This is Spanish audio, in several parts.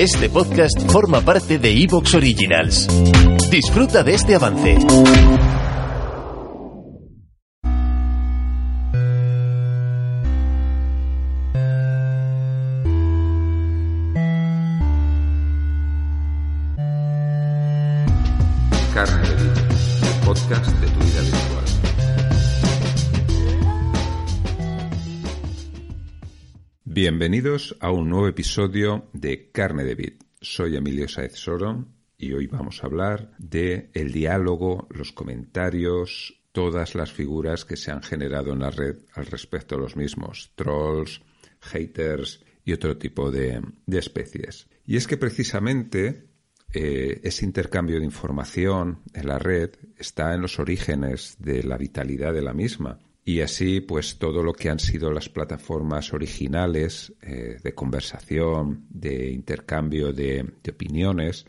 Este podcast forma parte de Evox Originals. Disfruta de este avance. Carne de Vida, el podcast de tu vida virtual. Bienvenidos a un nuevo episodio de Carne de Vid. Soy Emilio Saez Soro y hoy vamos a hablar de el diálogo, los comentarios, todas las figuras que se han generado en la red al respecto de los mismos, trolls, haters y otro tipo de, de especies. Y es que precisamente eh, ese intercambio de información en la red está en los orígenes de la vitalidad de la misma. Y así, pues todo lo que han sido las plataformas originales eh, de conversación, de intercambio de, opiniones,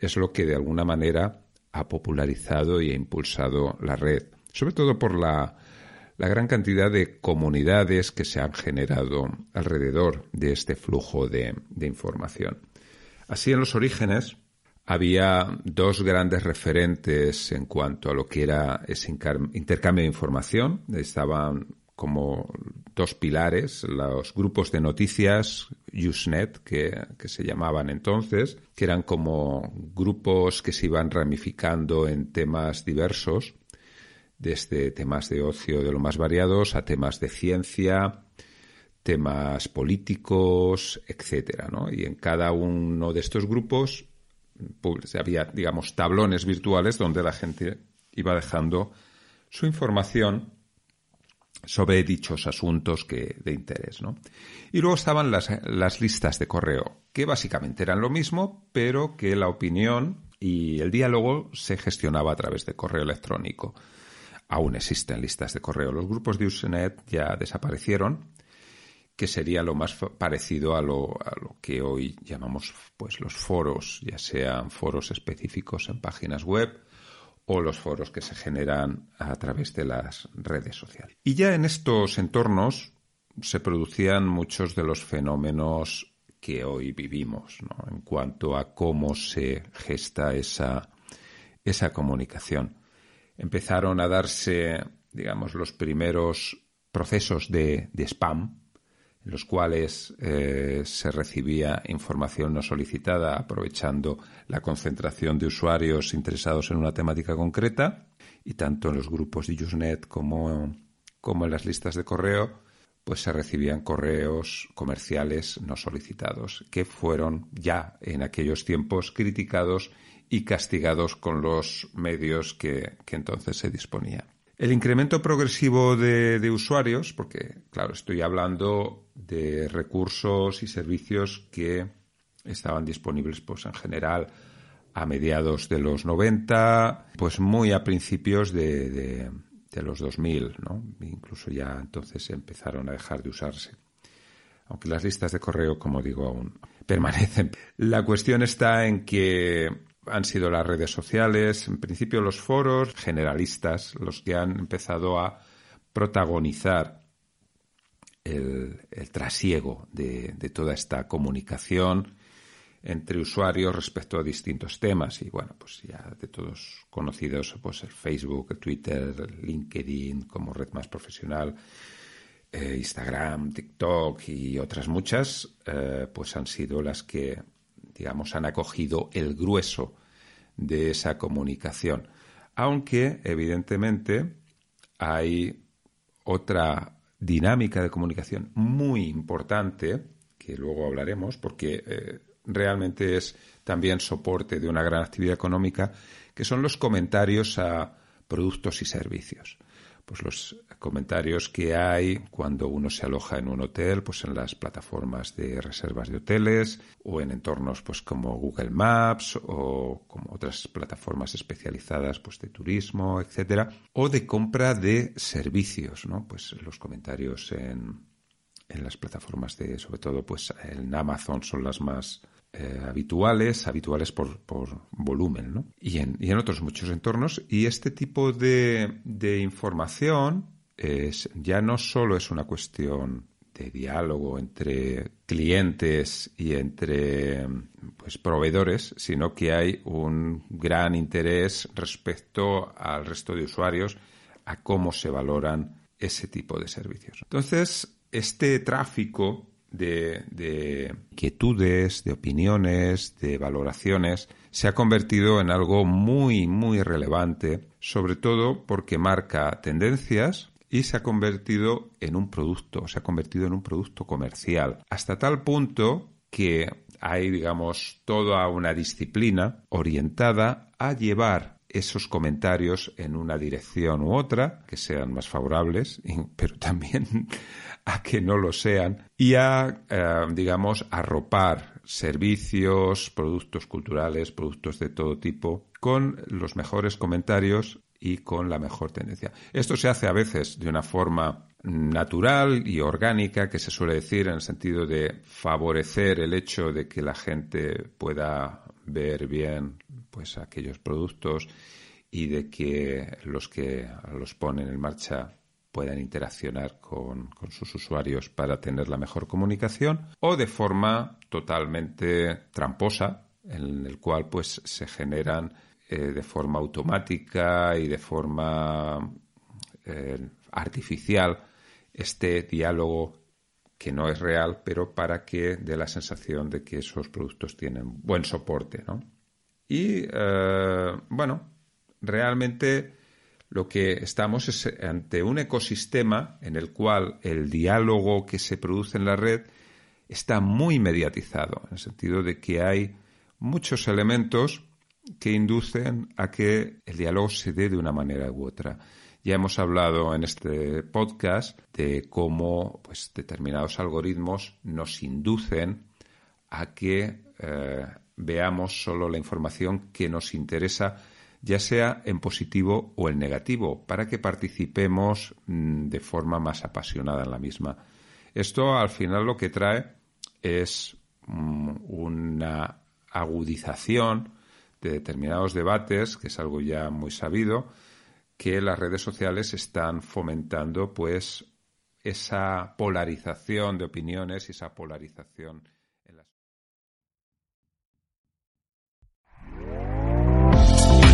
es lo que de alguna manera ha popularizado y ha impulsado la red. Sobre todo por la, gran cantidad de comunidades que se han generado alrededor de este flujo de información. Así, en los orígenes, había dos grandes referentes en cuanto a lo que era ese intercambio de información. Estaban como dos pilares, los grupos de noticias, Usenet, que, que, se llamaban entonces, que eran como grupos que se iban ramificando en temas diversos, desde temas de ocio de lo más variados a temas de ciencia, temas políticos, etcétera, ¿no? Y en cada uno de estos grupos había, digamos, tablones virtuales donde la gente iba dejando su información sobre dichos asuntos que, de interés, ¿no? Y luego estaban las, las listas de correo, que básicamente eran lo mismo, pero que la opinión y el diálogo se gestionaba a través de correo electrónico. Aún existen listas de correo. Los grupos de Usenet ya desaparecieron, que sería lo más parecido a lo, que hoy llamamos pues los foros, ya sean foros específicos en páginas web o los foros que se generan a través de las redes sociales. Y ya en estos entornos se producían muchos de los fenómenos que hoy vivimos, en cuanto a cómo se gesta esa, esa comunicación. Empezaron a darse, digamos, los primeros procesos de spam, en los cuales eh, se recibía información no solicitada aprovechando la concentración de usuarios interesados en una temática concreta y tanto en los grupos de Usenet como, como en las listas de correo pues se recibían correos comerciales no solicitados que fueron ya en aquellos tiempos criticados y castigados con los medios que, que entonces se disponían. El incremento progresivo de, de, usuarios, porque, claro, estoy hablando de recursos y servicios que estaban disponibles, pues, en general, a mediados de los 90, pues muy a principios de, de, de los 2000, ¿no? Incluso ya entonces empezaron a dejar de usarse. Aunque las listas de correo, como digo, aún permanecen. La cuestión está en que han sido las redes sociales, en principio los foros generalistas, los que han empezado a protagonizar el, trasiego de, toda esta comunicación entre usuarios respecto a distintos temas. Y bueno, pues ya de todos conocidos, pues el Facebook, el Twitter, LinkedIn como red más profesional, eh, Instagram, TikTok y otras muchas, eh, pues han sido las que digamos, han acogido el grueso de esa comunicación. Aunque, evidentemente, hay otra dinámica de comunicación muy importante, que luego hablaremos, porque eh, realmente es también soporte de una gran actividad económica, que son los comentarios a productos y servicios. Pues los comentarios que hay cuando uno se aloja en un hotel, pues en las plataformas de reservas de hoteles o en entornos pues como Google Maps o como otras plataformas especializadas pues de turismo, etcétera, o de compra de servicios, ¿no? Pues los comentarios en en las plataformas de, sobre todo, pues en Amazon son las más eh, habituales, habituales por, volumen, ¿no? Y en, y en, otros muchos entornos. Y este tipo de, de información es, ya no solo es una cuestión de diálogo entre clientes y entre pues, proveedores, sino que hay un gran interés respecto al resto de usuarios a cómo se valoran ese tipo de servicios. Entonces, este tráfico de, de inquietudes, de opiniones, de valoraciones, se ha convertido en algo muy, muy relevante, sobre todo porque marca tendencias y se ha convertido en un producto, se ha convertido en un producto comercial, hasta tal punto que hay, digamos, toda una disciplina orientada a llevar esos comentarios en una dirección u otra, que sean más favorables, pero también a que no lo sean y a, eh, digamos, arropar servicios, productos culturales, productos de todo tipo, con los mejores comentarios y con la mejor tendencia. Esto se hace a veces de una forma natural y orgánica, que se suele decir en el sentido de favorecer el hecho de que la gente pueda ver bien pues aquellos productos y de que los que los ponen en marcha puedan interaccionar con, sus usuarios para tener la mejor comunicación o de forma totalmente tramposa en el cual pues se generan eh, de forma automática y de forma eh, artificial este diálogo que no es real, pero para que dé la sensación de que esos productos tienen buen soporte, ¿no? Y eh, bueno, realmente lo que estamos es ante un ecosistema en el cual el diálogo que se produce en la red está muy mediatizado, en el sentido de que hay muchos elementos que inducen a que el diálogo se dé de una manera u otra. Ya hemos hablado en este podcast de cómo pues, determinados algoritmos nos inducen a que eh, veamos solo la información que nos interesa ya sea en positivo o en negativo, para que participemos mm, de forma más apasionada en la misma. Esto al final lo que trae es mm, una agudización de determinados debates, que es algo ya muy sabido, que las redes sociales están fomentando pues esa polarización de opiniones y esa polarización